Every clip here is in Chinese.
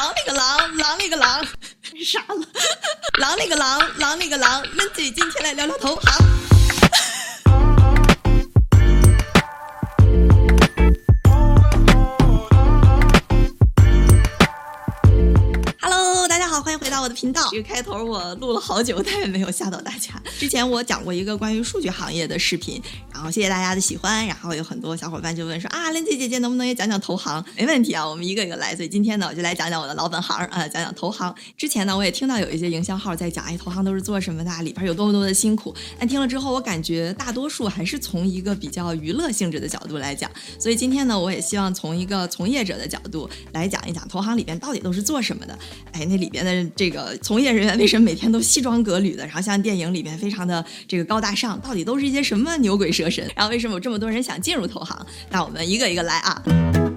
狼那个狼，狼那个狼，傻了，狼那个狼，狼那个狼，Lindsay 今天来聊聊投行。的频道。这个开头我录了好久，但也没有吓到大家。之前我讲过一个关于数据行业的视频，然后谢谢大家的喜欢。然后有很多小伙伴就问说啊，林姐姐姐能不能也讲讲投行？没问题啊，我们一个一个来。所以今天呢，我就来讲讲我的老本行啊，讲讲投行。之前呢，我也听到有一些营销号在讲，哎，投行都是做什么的？里边有多么多的辛苦。但听了之后，我感觉大多数还是从一个比较娱乐性质的角度来讲。所以今天呢，我也希望从一个从业者的角度来讲一讲投行里边到底都是做什么的。哎，那里边的这个。从业人员为什么每天都西装革履的？然后像电影里面非常的这个高大上，到底都是一些什么牛鬼蛇神？然后为什么有这么多人想进入投行？那我们一个一个来啊。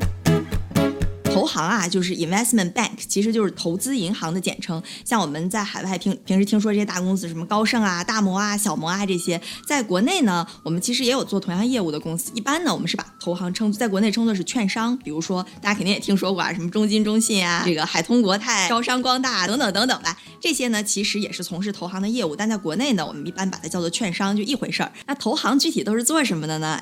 投行啊，就是 investment bank，其实就是投资银行的简称。像我们在海外听平时听说这些大公司，什么高盛啊、大摩啊、小摩啊这些，在国内呢，我们其实也有做同样业务的公司。一般呢，我们是把投行称在国内称作是券商，比如说大家肯定也听说过啊，什么中金、中信啊，这个海通国泰、招商光大等等等等吧。这些呢，其实也是从事投行的业务，但在国内呢，我们一般把它叫做券商，就一回事儿。那投行具体都是做什么的呢？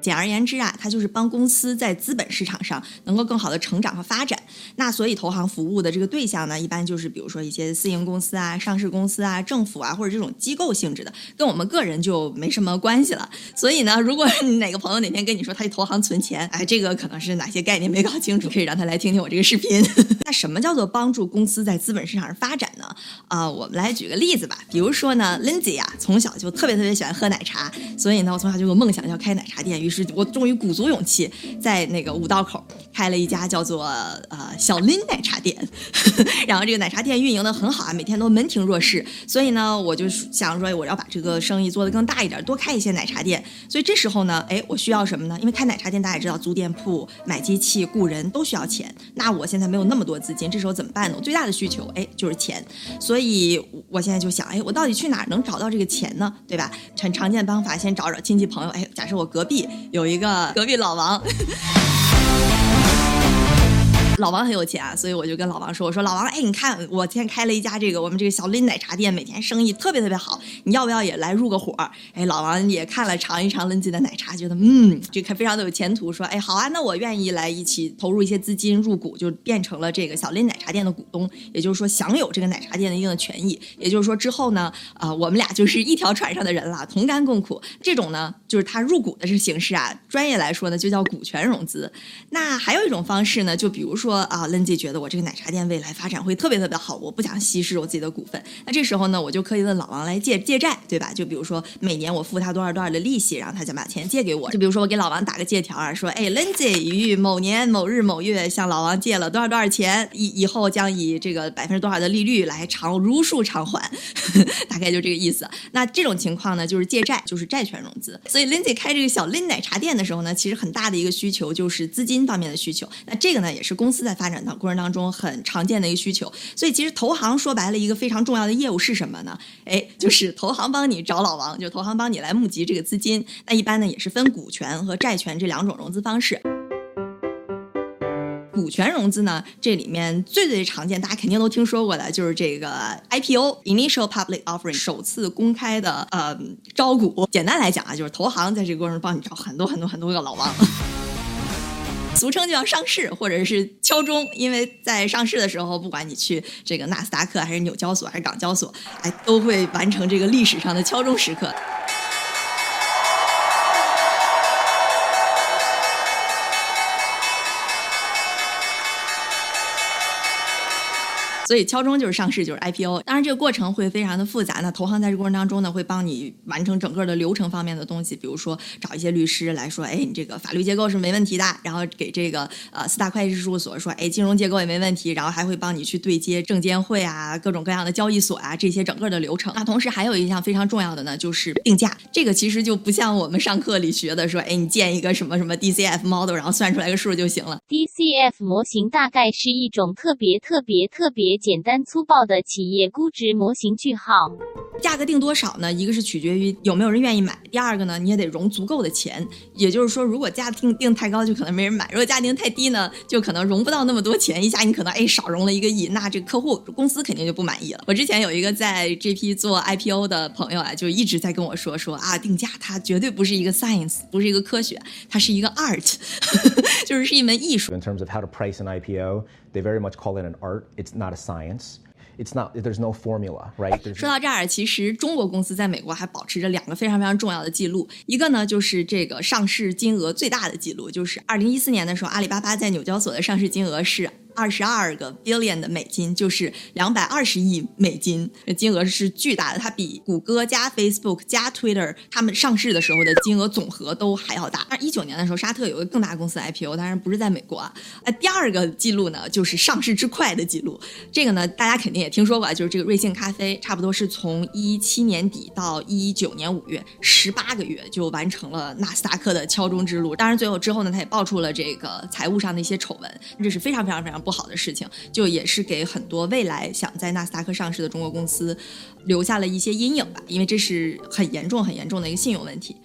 简而言之啊，它就是帮公司在资本市场上能够更好的成长和发展。那所以投行服务的这个对象呢，一般就是比如说一些私营公司啊、上市公司啊、政府啊，或者这种机构性质的，跟我们个人就没什么关系了。所以呢，如果你哪个朋友哪天跟你说他去投行存钱，哎，这个可能是哪些概念没搞清楚，可以让他来听听我这个视频。那什么叫做帮助公司在资本市场上发展啊，我们来举个例子吧。比如说呢，Lindsay 啊，从小就特别特别喜欢喝奶茶，所以呢，我从小就有梦想要开奶茶店。于是我终于鼓足勇气，在那个五道口开了一家叫做呃小林奶茶店，然后这个奶茶店运营的很好啊，每天都门庭若市。所以呢，我就想说我要把这个生意做得更大一点，多开一些奶茶店。所以这时候呢，哎，我需要什么呢？因为开奶茶店大家也知道，租店铺、买机器、雇人都需要钱。那我现在没有那么多资金，这时候怎么办呢？我最大的需求哎就是钱。所以我现在就想，哎，我到底去哪儿能找到这个钱呢？对吧？很常见的方法，先找找亲戚朋友。哎，假设我隔壁。有一个隔壁老王。老王很有钱啊，所以我就跟老王说：“我说老王，哎，你看我今天开了一家这个我们这个小林奶茶店，每天生意特别特别好，你要不要也来入个伙？”哎，老王也看了尝一尝林姐的奶茶，觉得嗯，这可非常的有前途，说：“哎，好啊，那我愿意来一起投入一些资金入股，就变成了这个小林奶茶店的股东，也就是说享有这个奶茶店的一定的权益。也就是说之后呢，啊，我们俩就是一条船上的人了，同甘共苦。这种呢，就是他入股的这形式啊，专业来说呢，就叫股权融资。那还有一种方式呢，就比如说。”说啊，Lindsay 觉得我这个奶茶店未来发展会特别特别好，我不想稀释我自己的股份。那这时候呢，我就可以问老王来借借债，对吧？就比如说每年我付他多少多少的利息，然后他就把钱借给我。就比如说我给老王打个借条啊，说哎，Lindsay 于某年某日某月向老王借了多少多少钱，以以后将以这个百分之多少的利率来偿如数偿还，大概就这个意思。那这种情况呢，就是借债，就是债权融资。所以 Lindsay 开这个小 Lin 奶茶店的时候呢，其实很大的一个需求就是资金方面的需求。那这个呢，也是公司。在发展的过程当中，很常见的一个需求，所以其实投行说白了，一个非常重要的业务是什么呢？哎，就是投行帮你找老王，就投行帮你来募集这个资金。那一般呢，也是分股权和债权这两种融资方式。股权融资呢，这里面最最常见，大家肯定都听说过的，就是这个 IPO（Initial Public Offering） 首次公开的呃招股。简单来讲啊，就是投行在这个过程中帮你找很多很多很多个老王。俗称就叫上市，或者是敲钟，因为在上市的时候，不管你去这个纳斯达克，还是纽交所，还是港交所，哎，都会完成这个历史上的敲钟时刻。所以敲钟就是上市，就是 IPO。当然这个过程会非常的复杂。那投行在这过程当中呢，会帮你完成整个的流程方面的东西，比如说找一些律师来说，哎，你这个法律结构是没问题的。然后给这个呃四大会计师事务所说，哎，金融结构也没问题。然后还会帮你去对接证监会啊，各种各样的交易所啊，这些整个的流程。那同时还有一项非常重要的呢，就是定价。这个其实就不像我们上课里学的说，哎，你建一个什么什么 DCF model，然后算出来个数就行了。DCF 模型大概是一种特别特别特别。简单粗暴的企业估值模型句号。价格定多少呢？一个是取决于有没有人愿意买，第二个呢，你也得融足够的钱。也就是说，如果价定定太高，就可能没人买；如果价定太低呢，就可能融不到那么多钱。一下你可能哎少融了一个亿，那这客户公司肯定就不满意了。我之前有一个在 GP 做 IPO 的朋友啊，就一直在跟我说说啊，定价它绝对不是一个 science，不是一个科学，它是一个 art，就是是一门艺术。In terms of how to price an IPO, they very much call it an art. It's not a science. It's not. There's no formula, right? 说到这儿，其实中国公司在美国还保持着两个非常非常重要的记录，一个呢就是这个上市金额最大的记录，就是二零一四年的时候，阿里巴巴在纽交所的上市金额是。二十二个 billion 的美金，就是两百二十亿美金，金额是巨大的。它比谷歌加 Facebook 加 Twitter 他们上市的时候的金额总和都还要大。一九年的时候，沙特有个更大公司 IPO，当然不是在美国啊。那，第二个记录呢，就是上市之快的记录。这个呢，大家肯定也听说过，就是这个瑞幸咖啡，差不多是从一七年底到一九年五月，十八个月就完成了纳斯达克的敲钟之路。当然，最后之后呢，它也爆出了这个财务上的一些丑闻，这是非常非常非常。不好的事情，就也是给很多未来想在纳斯达克上市的中国公司留下了一些阴影吧，因为这是很严重、很严重的一个信用问题。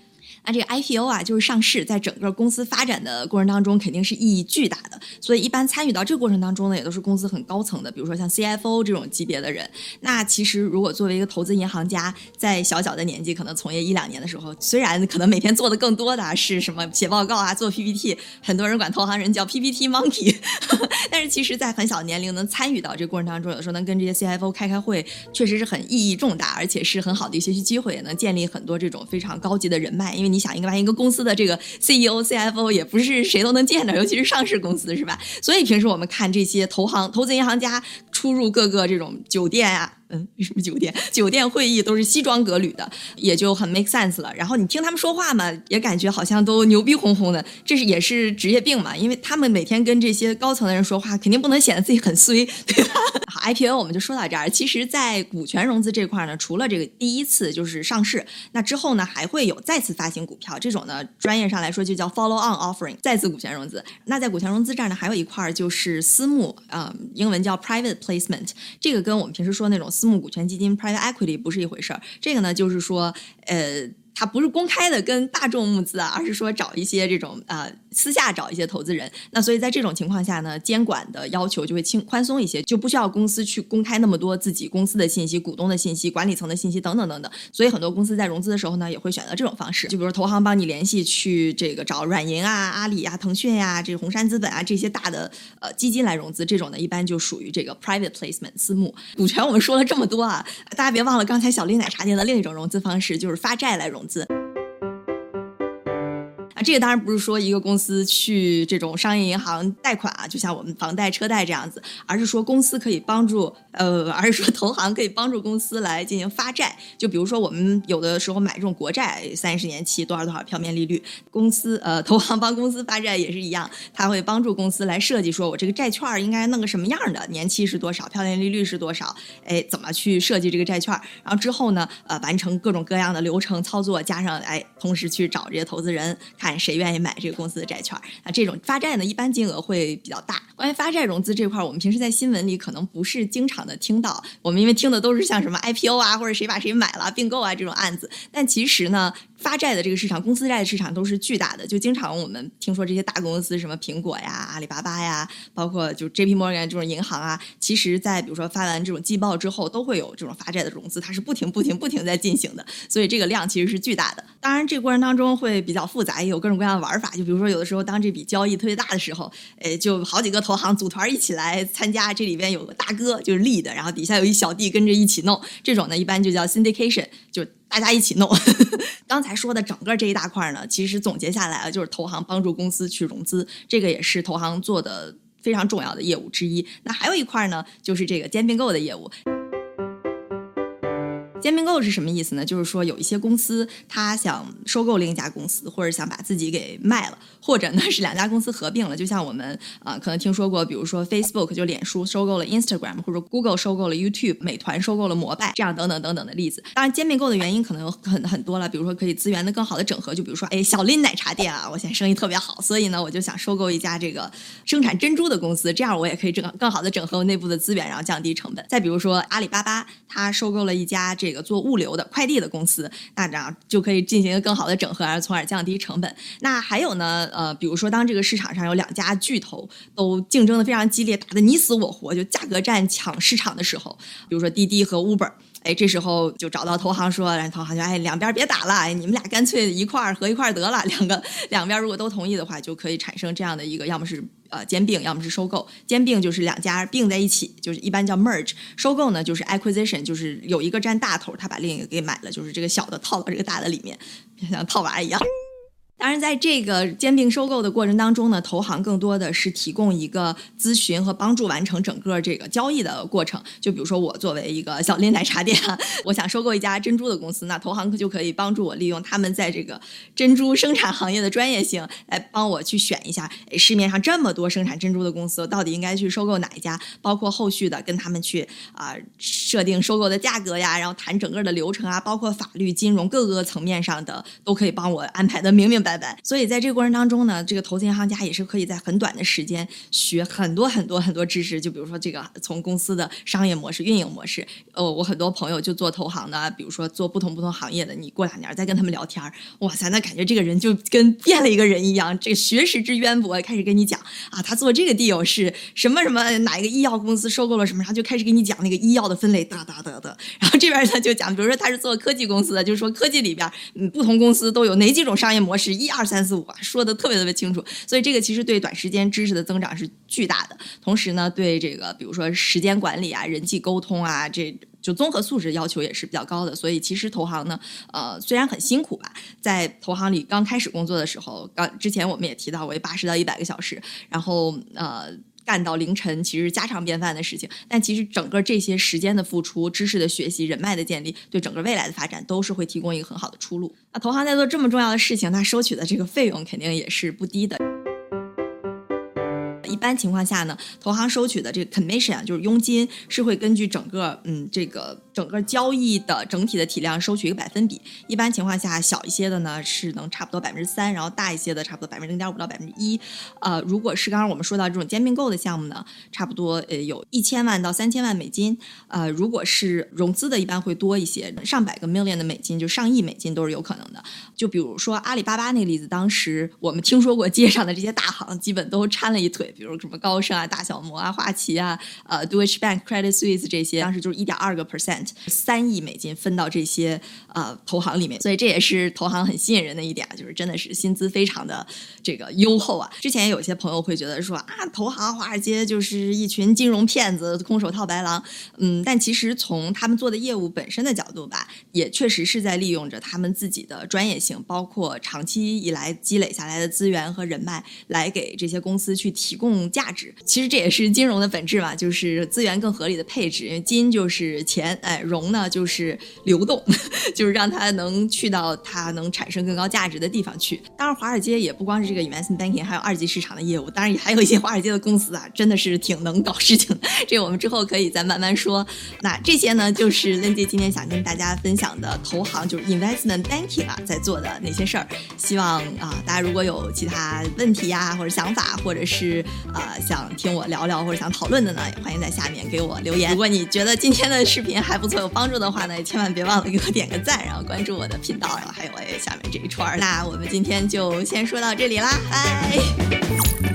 那这个 IPO 啊，就是上市，在整个公司发展的过程当中，肯定是意义巨大的。所以一般参与到这个过程当中呢，也都是公司很高层的，比如说像 CFO 这种级别的人。那其实如果作为一个投资银行家，在小小的年纪，可能从业一两年的时候，虽然可能每天做的更多的是什么写报告啊、做 PPT，很多人管投行人叫 PPT monkey，但是其实，在很小年龄能参与到这个过程当中，有的时候能跟这些 CFO 开开会，确实是很意义重大，而且是很好的一学习机会，也能建立很多这种非常高级的人脉，因为你。想，一个吧一个公司的这个 CEO、CFO 也不是谁都能见的，尤其是上市公司，是吧？所以平时我们看这些投行、投资银行家出入各个这种酒店啊。嗯，为什么酒店？酒店会议都是西装革履的，也就很 make sense 了。然后你听他们说话嘛，也感觉好像都牛逼哄哄的。这是也是职业病嘛，因为他们每天跟这些高层的人说话，肯定不能显得自己很衰，对吧？好，IPO 我们就说到这儿。其实，在股权融资这块呢，除了这个第一次就是上市，那之后呢还会有再次发行股票，这种呢专业上来说就叫 follow on offering，再次股权融资。那在股权融资这儿呢，还有一块就是私募，啊，英文叫 private placement，这个跟我们平时说那种。私募股权基金 （private equity） 不是一回事儿。这个呢，就是说，呃。它不是公开的跟大众募资啊，而是说找一些这种呃私下找一些投资人。那所以在这种情况下呢，监管的要求就会轻宽松一些，就不需要公司去公开那么多自己公司的信息、股东的信息、管理层的信息等等等等。所以很多公司在融资的时候呢，也会选择这种方式。就比如投行帮你联系去这个找软银啊、阿里啊、腾讯呀、这红杉资本啊这些大的呃基金来融资，这种呢一般就属于这个 private placement 私募股权。我们说了这么多啊，大家别忘了刚才小丽奶茶店的另一种融资方式，就是发债来融。子。这个当然不是说一个公司去这种商业银行贷款啊，就像我们房贷、车贷这样子，而是说公司可以帮助，呃，而是说投行可以帮助公司来进行发债。就比如说我们有的时候买这种国债，三十年期多少多少票面利率，公司呃投行帮公司发债也是一样，他会帮助公司来设计，说我这个债券应该弄个什么样的，年期是多少，票面利率是多少，哎，怎么去设计这个债券？然后之后呢，呃，完成各种各样的流程操作，加上哎，同时去找这些投资人。看谁愿意买这个公司的债券啊？这种发债呢，一般金额会比较大。关于发债融资这块，我们平时在新闻里可能不是经常的听到。我们因为听的都是像什么 IPO 啊，或者谁把谁买了并购啊这种案子。但其实呢。发债的这个市场，公司债的市场都是巨大的。就经常我们听说这些大公司，什么苹果呀、阿里巴巴呀，包括就 J.P. Morgan 这种银行啊，其实，在比如说发完这种季报之后，都会有这种发债的融资，它是不停、不停、不停在进行的。所以这个量其实是巨大的。当然，这个过程当中会比较复杂，也有各种各样的玩法。就比如说，有的时候当这笔交易特别大的时候，诶，就好几个投行组团一起来参加，这里边有个大哥就是 lead，然后底下有一小弟跟着一起弄。这种呢，一般就叫 syndication，就。大家一起弄。刚才说的整个这一大块呢，其实总结下来啊，就是投行帮助公司去融资，这个也是投行做的非常重要的业务之一。那还有一块呢，就是这个兼并购的业务。兼并购是什么意思呢？就是说有一些公司它想收购另一家公司，或者想把自己给卖了，或者呢是两家公司合并了。就像我们啊可能听说过，比如说 Facebook 就脸书收购了 Instagram，或者 Google 收购了 YouTube，美团收购了摩拜，这样等等等等的例子。当然兼并购的原因可能有很很多了，比如说可以资源的更好的整合。就比如说，哎，小林奶茶店啊，我现在生意特别好，所以呢我就想收购一家这个生产珍珠的公司，这样我也可以整更好的整合我内部的资源，然后降低成本。再比如说阿里巴巴，它收购了一家这个做物流的快递的公司，那这样就可以进行一个更好的整合，然后从而降低成本。那还有呢，呃，比如说当这个市场上有两家巨头都竞争的非常激烈，打的你死我活，就价格战抢市场的时候，比如说滴滴和 Uber，哎，这时候就找到投行说，然后投行就哎两边别打了，你们俩干脆一块儿合一块儿得了，两个两边如果都同意的话，就可以产生这样的一个，要么是。呃，兼并要么是收购，兼并就是两家并在一起，就是一般叫 merge；收购呢就是 acquisition，就是有一个占大头，他把另一个给买了，就是这个小的套到这个大的里面，像套娃一样。当然，在这个兼并收购的过程当中呢，投行更多的是提供一个咨询和帮助完成整个这个交易的过程。就比如说，我作为一个小林奶茶店，我想收购一家珍珠的公司，那投行就可以帮助我利用他们在这个珍珠生产行业的专业性，来帮我去选一下，市面上这么多生产珍珠的公司，到底应该去收购哪一家？包括后续的跟他们去啊设定收购的价格呀，然后谈整个的流程啊，包括法律、金融各个层面上的，都可以帮我安排的明明。拜拜。所以在这个过程当中呢，这个投资银行家也是可以在很短的时间学很多很多很多知识。就比如说这个从公司的商业模式、运营模式。呃，我很多朋友就做投行的，比如说做不同不同行业的，你过两年再跟他们聊天哇塞，那感觉这个人就跟变了一个人一样，这个学识之渊博，开始跟你讲啊，他做这个 deal 是什么什么哪一个医药公司收购了什么，然后就开始给你讲那个医药的分类，哒哒哒哒。然后这边呢就讲，比如说他是做科技公司的，就是说科技里边嗯不同公司都有哪几种商业模式。一二三四五啊，说的特别特别清楚，所以这个其实对短时间知识的增长是巨大的。同时呢，对这个比如说时间管理啊、人际沟通啊，这就综合素质要求也是比较高的。所以其实投行呢，呃，虽然很辛苦吧，在投行里刚开始工作的时候，刚之前我们也提到过八十到一百个小时，然后呃。干到凌晨其实家常便饭的事情，但其实整个这些时间的付出、知识的学习、人脉的建立，对整个未来的发展都是会提供一个很好的出路。那投行在做这么重要的事情，它收取的这个费用肯定也是不低的。一般情况下呢，投行收取的这个 commission，就是佣金，是会根据整个嗯这个。整个交易的整体的体量收取一个百分比，一般情况下小一些的呢是能差不多百分之三，然后大一些的差不多百分之零点五到百分之一。呃，如果是刚刚我们说到这种兼并购的项目呢，差不多呃有一千万到三千万美金。呃，如果是融资的，一般会多一些，上百个 million 的美金，就上亿美金都是有可能的。就比如说阿里巴巴那个例子，当时我们听说过街上的这些大行基本都掺了一腿，比如什么高盛啊、大小摩啊、花旗啊、呃 Deutsche Bank、Credit Suisse 这些，当时就是一点二个 percent。三亿美金分到这些呃投行里面，所以这也是投行很吸引人的一点啊，就是真的是薪资非常的这个优厚啊。之前有些朋友会觉得说啊，投行华尔街就是一群金融骗子、空手套白狼，嗯，但其实从他们做的业务本身的角度吧，也确实是在利用着他们自己的专业性，包括长期以来积累下来的资源和人脉，来给这些公司去提供价值。其实这也是金融的本质嘛，就是资源更合理的配置，因为金就是钱，哎，融。呢，就是流动，就是让它能去到它能产生更高价值的地方去。当然，华尔街也不光是这个 investment banking，还有二级市场的业务。当然，也还有一些华尔街的公司啊，真的是挺能搞事情的。这我们之后可以再慢慢说。那这些呢，就是 Lindsay 今天想跟大家分享的投行，就是 investment banking 啊，在做的那些事儿。希望啊，大家如果有其他问题呀，或者想法，或者是呃想听我聊聊，或者想讨论的呢，也欢迎在下面给我留言。如果你觉得今天的视频还不错，有帮。助的话呢，也千万别忘了给我点个赞，然后关注我的频道，然后还有下面这一串。那我们今天就先说到这里啦，拜。